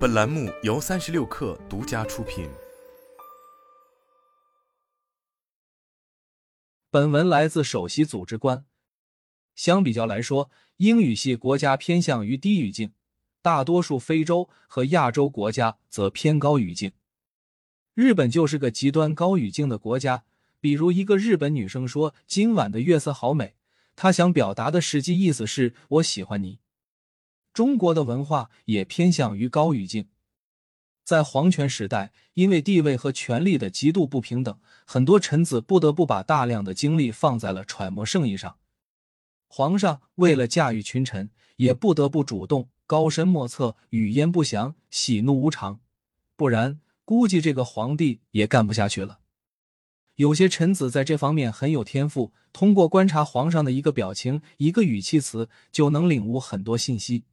本栏目由三十六氪独家出品。本文来自首席组织官。相比较来说，英语系国家偏向于低语境，大多数非洲和亚洲国家则偏高语境。日本就是个极端高语境的国家，比如一个日本女生说：“今晚的月色好美。”她想表达的实际意思是我喜欢你。中国的文化也偏向于高语境，在皇权时代，因为地位和权力的极度不平等，很多臣子不得不把大量的精力放在了揣摩圣意上。皇上为了驾驭群臣，也不得不主动高深莫测、语焉不详、喜怒无常，不然估计这个皇帝也干不下去了。有些臣子在这方面很有天赋，通过观察皇上的一个表情、一个语气词，就能领悟很多信息。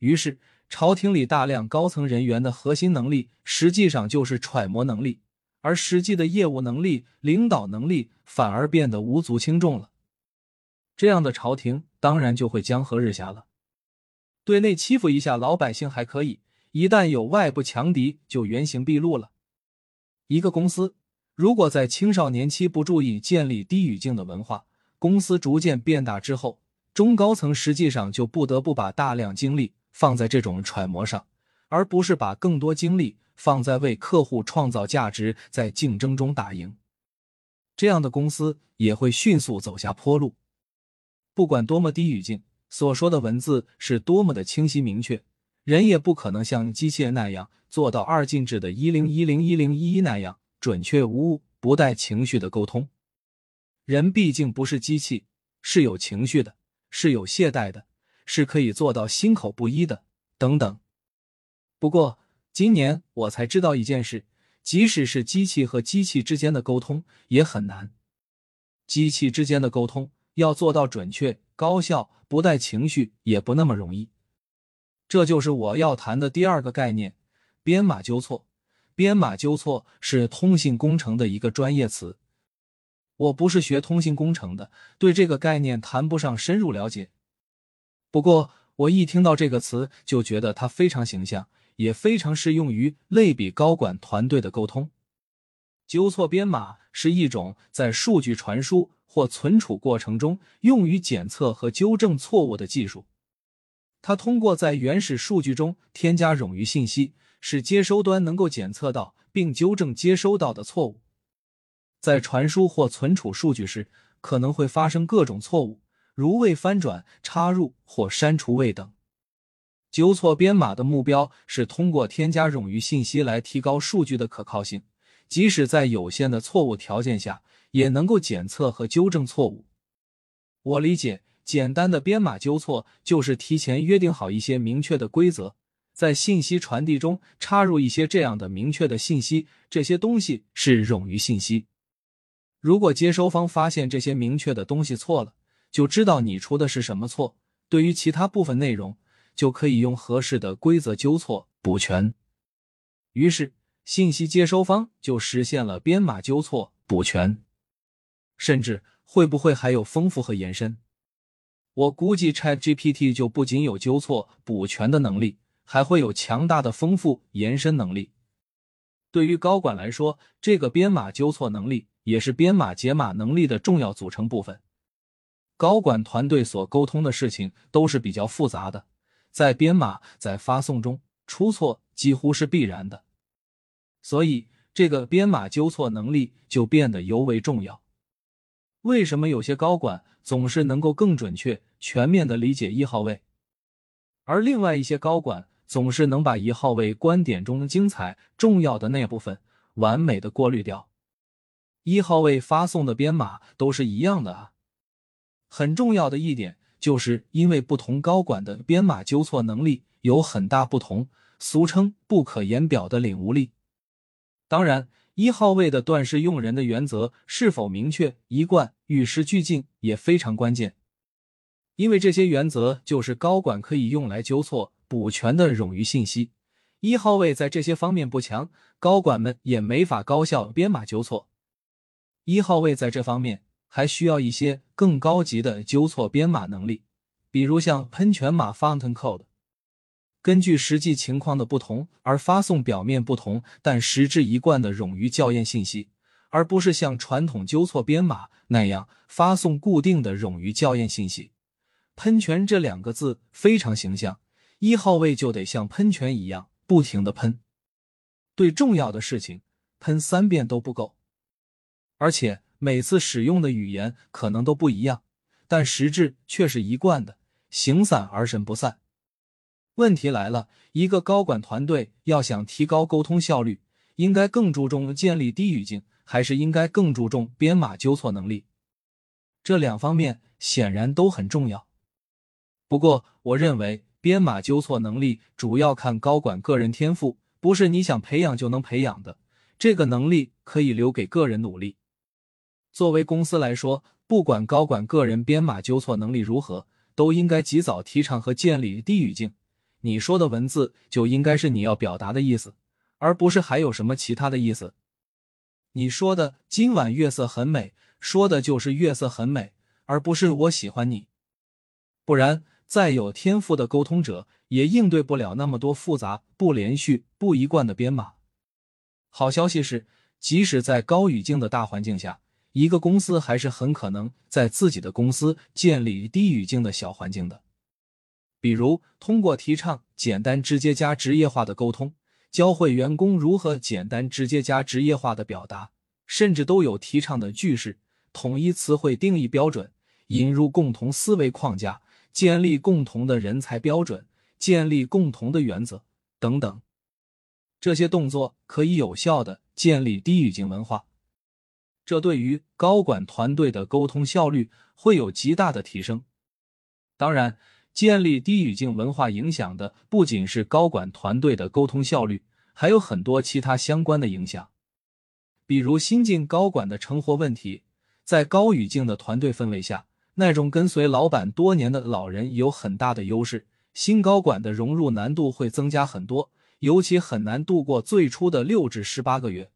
于是，朝廷里大量高层人员的核心能力，实际上就是揣摩能力，而实际的业务能力、领导能力反而变得无足轻重了。这样的朝廷当然就会江河日下了。对内欺负一下老百姓还可以，一旦有外部强敌，就原形毕露了。一个公司如果在青少年期不注意建立低语境的文化，公司逐渐变大之后，中高层实际上就不得不把大量精力。放在这种揣摩上，而不是把更多精力放在为客户创造价值，在竞争中打赢，这样的公司也会迅速走下坡路。不管多么低语境，所说的文字是多么的清晰明确，人也不可能像机器人那样做到二进制的一零一零一零一一那样准确无误、不带情绪的沟通。人毕竟不是机器，是有情绪的，是有懈怠的。是可以做到心口不一的，等等。不过今年我才知道一件事：即使是机器和机器之间的沟通也很难。机器之间的沟通要做到准确、高效、不带情绪，也不那么容易。这就是我要谈的第二个概念——编码纠错。编码纠错是通信工程的一个专业词。我不是学通信工程的，对这个概念谈不上深入了解。不过，我一听到这个词，就觉得它非常形象，也非常适用于类比高管团队的沟通。纠错编码是一种在数据传输或存储过程中用于检测和纠正错误的技术。它通过在原始数据中添加冗余信息，使接收端能够检测到并纠正接收到的错误。在传输或存储数据时，可能会发生各种错误。如未翻转、插入或删除位等，纠错编码的目标是通过添加冗余信息来提高数据的可靠性，即使在有限的错误条件下，也能够检测和纠正错误。我理解，简单的编码纠错就是提前约定好一些明确的规则，在信息传递中插入一些这样的明确的信息，这些东西是冗余信息。如果接收方发现这些明确的东西错了，就知道你出的是什么错。对于其他部分内容，就可以用合适的规则纠错补全。于是，信息接收方就实现了编码纠错补全。甚至会不会还有丰富和延伸？我估计 Chat GPT 就不仅有纠错补全的能力，还会有强大的丰富延伸能力。对于高管来说，这个编码纠错能力也是编码解码能力的重要组成部分。高管团队所沟通的事情都是比较复杂的，在编码在发送中出错几乎是必然的，所以这个编码纠错能力就变得尤为重要。为什么有些高管总是能够更准确、全面的理解一号位，而另外一些高管总是能把一号位观点中的精彩、重要的那部分完美的过滤掉？一号位发送的编码都是一样的啊。很重要的一点，就是因为不同高管的编码纠错能力有很大不同，俗称不可言表的领悟力。当然，一号位的断事用人的原则是否明确、一贯、与时俱进也非常关键，因为这些原则就是高管可以用来纠错补全的冗余信息。一号位在这些方面不强，高管们也没法高效编码纠错。一号位在这方面。还需要一些更高级的纠错编码能力，比如像喷泉码 （Fountain Code）。根据实际情况的不同而发送表面不同但实质一贯的冗余校验信息，而不是像传统纠错编码那样发送固定的冗余校验信息。喷泉这两个字非常形象，一号位就得像喷泉一样不停的喷，对重要的事情喷三遍都不够，而且每次使用的语言可能都不一样，但实质却是一贯的，形散而神不散。问题来了，一个高管团队要想提高沟通效率，应该更注重建立低语境，还是应该更注重编码纠错能力？这两方面显然都很重要。不过，我认为编码纠错能力主要看高管个人天赋，不是你想培养就能培养的。这个能力可以留给个人努力。作为公司来说，不管高管个人编码纠错能力如何，都应该及早提倡和建立低语境。你说的文字就应该是你要表达的意思，而不是还有什么其他的意思。你说的“今晚月色很美”，说的就是月色很美，而不是我喜欢你。不然。再有天赋的沟通者也应对不了那么多复杂、不连续、不一贯的编码。好消息是，即使在高语境的大环境下，一个公司还是很可能在自己的公司建立低语境的小环境的。比如，通过提倡简单、直接加职业化的沟通，教会员工如何简单、直接加职业化的表达，甚至都有提倡的句式、统一词汇定义标准，引入共同思维框架。建立共同的人才标准，建立共同的原则等等，这些动作可以有效的建立低语境文化，这对于高管团队的沟通效率会有极大的提升。当然，建立低语境文化影响的不仅是高管团队的沟通效率，还有很多其他相关的影响，比如新晋高管的成活问题，在高语境的团队氛围下。那种跟随老板多年的老人有很大的优势，新高管的融入难度会增加很多，尤其很难度过最初的六至十八个月。